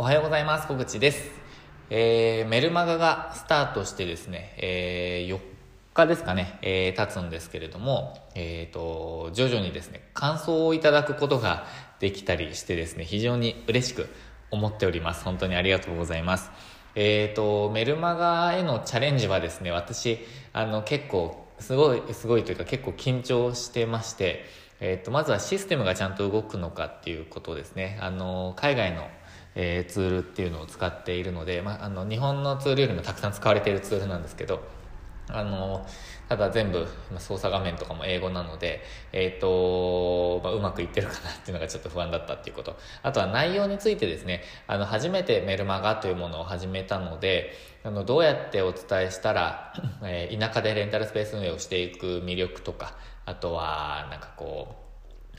おはようございます。小口です。えー、メルマガがスタートしてですね、えー、4日ですかね、えー、経つんですけれども、えっ、ー、と、徐々にですね、感想をいただくことができたりしてですね、非常に嬉しく思っております。本当にありがとうございます。えっ、ー、と、メルマガへのチャレンジはですね、私、あの、結構、すごい、すごいというか結構緊張してまして、えっ、ー、と、まずはシステムがちゃんと動くのかっていうことですね。あの、海外の、えー、ツールっていうのを使っているので、まあ、あの、日本のツールよりもたくさん使われているツールなんですけど、あの、ただ全部操作画面とかも英語なので、え、ー、と、まあ、うまくいってるかなっていうのがちょっと不安だったっていうこと。あとは内容についてですね、あの、初めてメルマガというものを始めたので、あの、どうやってお伝えしたら、えー、田舎でレンタルスペース運営をしていく魅力とか、あとは、なんかこう、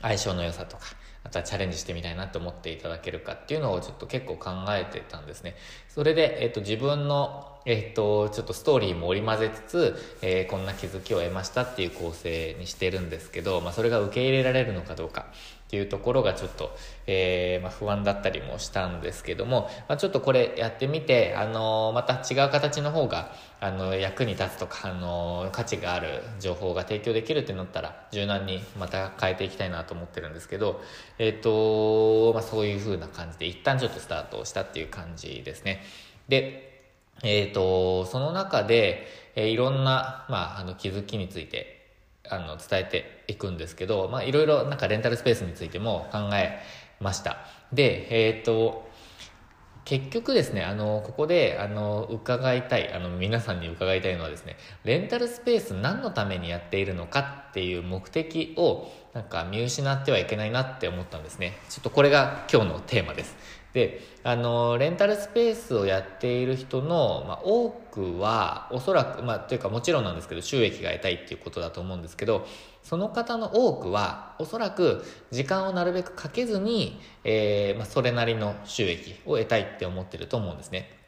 相性の良さとか、あとはチャレンジしてみたいなと思っていただけるかっていうのをちょっと結構考えてたんですね。それで、えっ、と、自分の、えっ、と、ちょっとストーリーも織り交ぜつつ、えー、こんな気づきを得ましたっていう構成にしてるんですけど、まあ、それが受け入れられるのかどうか。っていうところがちょっと、えー、まあ、不安だったりもしたんですけども、まあ、ちょっとこれやってみて、あのー、また違う形の方が、あの、役に立つとか、あのー、価値がある情報が提供できるってなったら、柔軟にまた変えていきたいなと思ってるんですけど、えっ、と、まあ、そういう風な感じで、一旦ちょっとスタートしたっていう感じですね。で、えっ、と、その中で、えいろんな、まあ、あの、気づきについて、あの伝えていくんですけど、まあ、いろいろなんかレンタルスペースについても考えました。で、えっ、と、結局ですね、あの、ここで、あの、伺いたい、あの、皆さんに伺いたいのはですね、レンタルスペース何のためにやっているのかっていう目的を、なんか見失ってはいけないなって思ったんですね。ちょっとこれが今日のテーマです。で、あの、レンタルスペースをやっている人の、まあ、多くは、おそらく、まあ、というかもちろんなんですけど、収益が得たいっていうことだと思うんですけど、その方の多くは、おそらく時間をなるべくかけずに、えー、まあ、それなりの収益を得たいって思ってると思うんですね。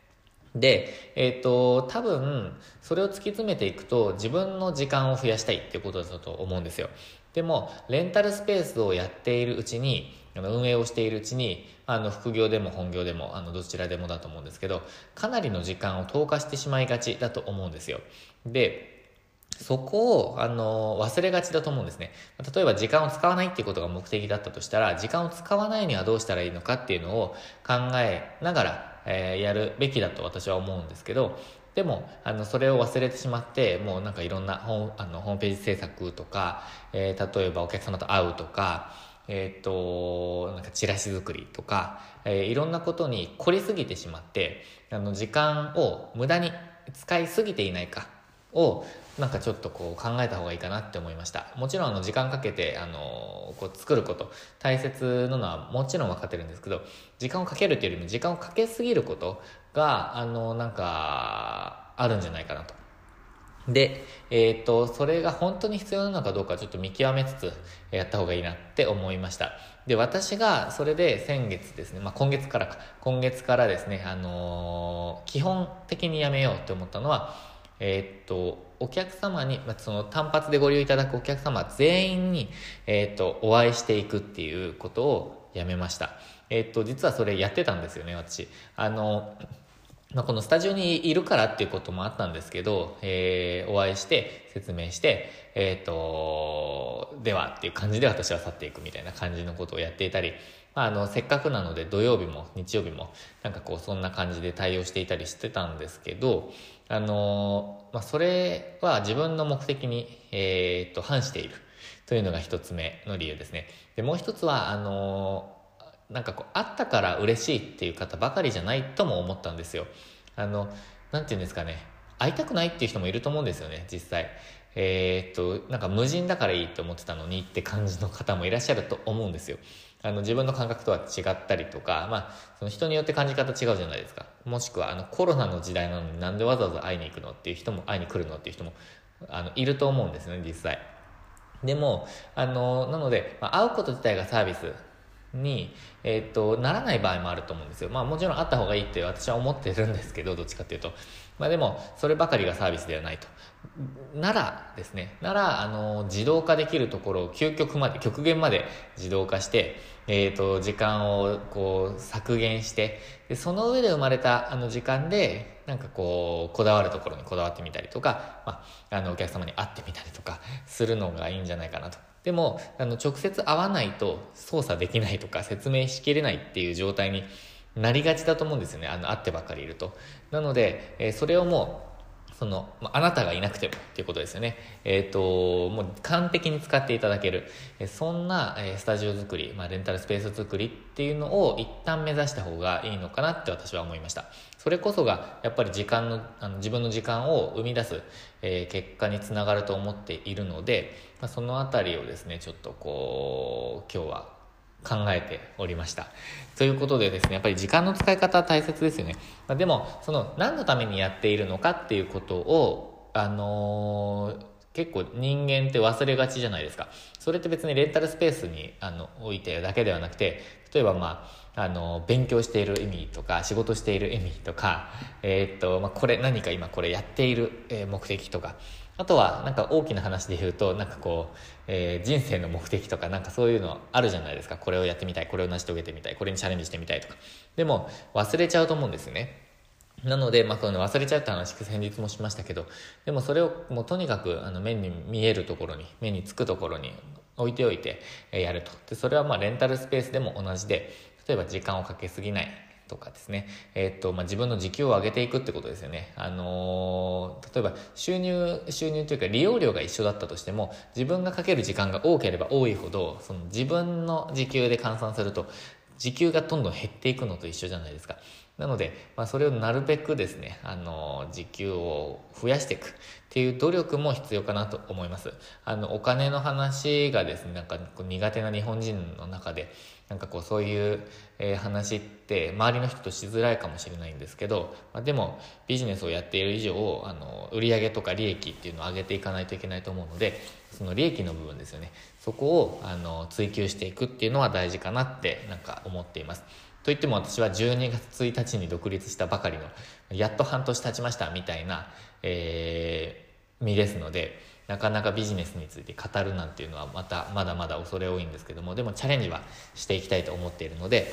で、えっ、ー、と、多分、それを突き詰めていくと、自分の時間を増やしたいっていうことだと思うんですよ。でも、レンタルスペースをやっているうちに、運営をしているうちにあの副業でも本業でもあのどちらでもだと思うんですけどかなりの時間を投下してしまいがちだと思うんですよでそこを、あの、忘れがちだと思うんですね。例えば時間を使わないっていうことが目的だったとしたら、時間を使わないにはどうしたらいいのかっていうのを考えながら、えー、やるべきだと私は思うんですけど、でも、あの、それを忘れてしまって、もうなんかいろんなホあのホームページ制作とか、えー、例えばお客様と会うとか、えっ、と、なんかチラシ作りとか、えー、いろんなことに凝りすぎてしまって、あの、時間を無駄に使いすぎていないかを、なんかちょっとこう考えた方がいいかなって思いました。もちろんあの時間かけて、あの、こう作ること、大切なのはもちろん分かってるんですけど、時間をかけるっていうよりも時間をかけすぎることが、あの、なんか、あるんじゃないかなと。で、えっ、と、それが本当に必要なのかどうかちょっと見極めつつやった方がいいなって思いました。で、私がそれで先月ですね、まあ、今月からか、今月からですね、あのー、基本的にやめようって思ったのは、えっ、と、お客様に、ま、その単発でご利用いただくお客様全員に、えっ、と、お会いしていくっていうことをやめました。えっ、と、実はそれやってたんですよね、私。あの、まあ、このスタジオにいるからっていうこともあったんですけど、えー、お会いして説明して、えっ、と、ではっていう感じで私は去っていくみたいな感じのことをやっていたり、まあ、あの、せっかくなので土曜日も日曜日もなんかこうそんな感じで対応していたりしてたんですけど、あの、まあ、それは自分の目的に、えっ、と、反しているというのが一つ目の理由ですね。で、もう一つは、あの、なんかこう、あったから嬉しいっていう方ばかりじゃないとも思ったんですよ。あの、なんて言うんですかね。会いたくないっていう人もいると思うんですよね、実際。えー、っと、なんか無人だからいいと思ってたのにって感じの方もいらっしゃると思うんですよ。あの、自分の感覚とは違ったりとか、まあ、その人によって感じ方違うじゃないですか。もしくは、あの、コロナの時代なのになんでわざわざ会いに行くのっていう人も、会いに来るのっていう人も、あの、いると思うんですね、実際。でも、あの、なので、まあ、会うこと自体がサービスに、えー、っと、ならない場合もあると思うんですよ。まあもちろんあった方がいいって私は思ってるんですけど、どっちかっていうと。まあでも、そればかりがサービスではないと。ならですね、なら、あの、自動化できるところを究極まで、極限まで自動化して、えっ、ー、と、時間をこう削減して、でその上で生まれたあの時間で、なんかこう、こだわるところにこだわってみたりとか、まあ、あの、お客様に会ってみたりとかするのがいいんじゃないかなと。でも、あの、直接会わないと操作できないとか説明しきれないっていう状態になりがちだと思うんですよね。あの、会ってばっかりいると。なので、えー、それをもう、その、まあ、なたがいなくてもっていうことですよね。えっ、ー、と、もう完璧に使っていただける。そんな、スタジオ作り、まあ、レンタルスペース作りっていうのを一旦目指した方がいいのかなって私は思いました。それこそが、やっぱり時間の、あの自分の時間を生み出す、え、結果につながると思っているので、まあ、そのあたりをですね、ちょっとこう、今日は考えておりました。ということでですね、やっぱり時間の使い方は大切ですよね。まあ、でも、その何のためにやっているのかっていうことを、あのー、結構人間って忘れがちじゃないですか。それって別にレンタルスペースにあの置いてるだけではなくて、例えばまあ、あの、勉強している意味とか、仕事している意味とか、えー、っと、まあ、これ何か今これやっている目的とか、あとは、なんか大きな話で言うと、なんかこう、えー、人生の目的とか、なんかそういうのあるじゃないですか。これをやってみたい、これを成し遂げてみたい、これにチャレンジしてみたいとか。でも、忘れちゃうと思うんですね。なので、まあ、その忘れちゃうって話、先日もしましたけど、でもそれをもうとにかく、あの、目に見えるところに、目につくところに置いておいて、やると。で、それはまあ、レンタルスペースでも同じで、例えば時間をかけすぎない、とかですね、えー、と、まあ、自分の時給を上げていくってことですよね。あのー、例えば収入、収入というか利用料が一緒だったとしても、自分がかける時間が多ければ多いほど、その自分の時給で換算すると、時給がどんどん減っていくのと一緒じゃないですか。なので、まあ、それをなるべくですね、あの、時給を増やしていくっていう努力も必要かなと思います。あの、お金の話がですね、なんか苦手な日本人の中で、なんかこうそういう、話って周りの人としづらいかもしれないんですけど、まあ、でもビジネスをやっている以上あの売上とか利益っていうのを上げていかないといけないと思うのでその利益の部分ですよねそこをあの追求していくっていうのは大事かなってなんか思っています。といっても私は12月1日に独立したばかりのやっと半年経ちましたみたいな、えー、身ですのでなかなかビジネスについて語るなんていうのはまたまだまだ恐れ多いんですけどもでもチャレンジはしていきたいと思っているので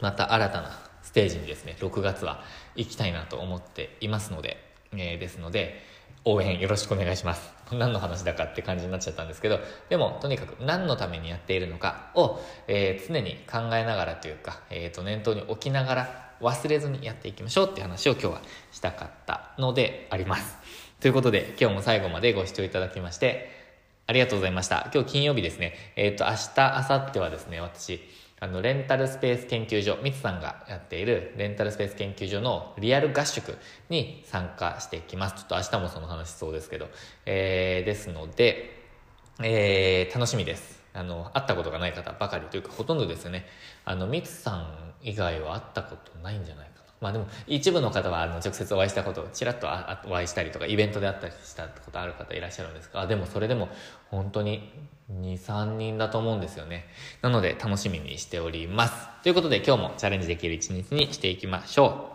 また新たなステージにですね6月は行きたいなと思っていますので、えー、ですので応援よろしくお願いします何の話だかって感じになっちゃったんですけどでもとにかく何のためにやっているのかを、えー、常に考えながらというか、えー、と念頭に置きながら忘れずにやっていきましょうって話を今日はしたかったのでありますということで、今日も最後までご視聴いただきまして、ありがとうございました。今日金曜日ですね。えっ、ー、と、明日、明後日はですね、私、あの、レンタルスペース研究所、ミツさんがやっているレンタルスペース研究所のリアル合宿に参加していきます。ちょっと明日もその話そうですけど、えー、ですので、えー、楽しみです。あの、会ったことがない方ばかりというか、ほとんどですね、あの、ミツさん以外は会ったことないんじゃないかまあでも一部の方はあの直接お会いしたことをちらっとお会いしたりとかイベントであったりしたことある方いらっしゃるんですがでもそれでも本当に23人だと思うんですよね。なので楽しみにしております。ということで今日もチャレンジできる一日にしていきましょう。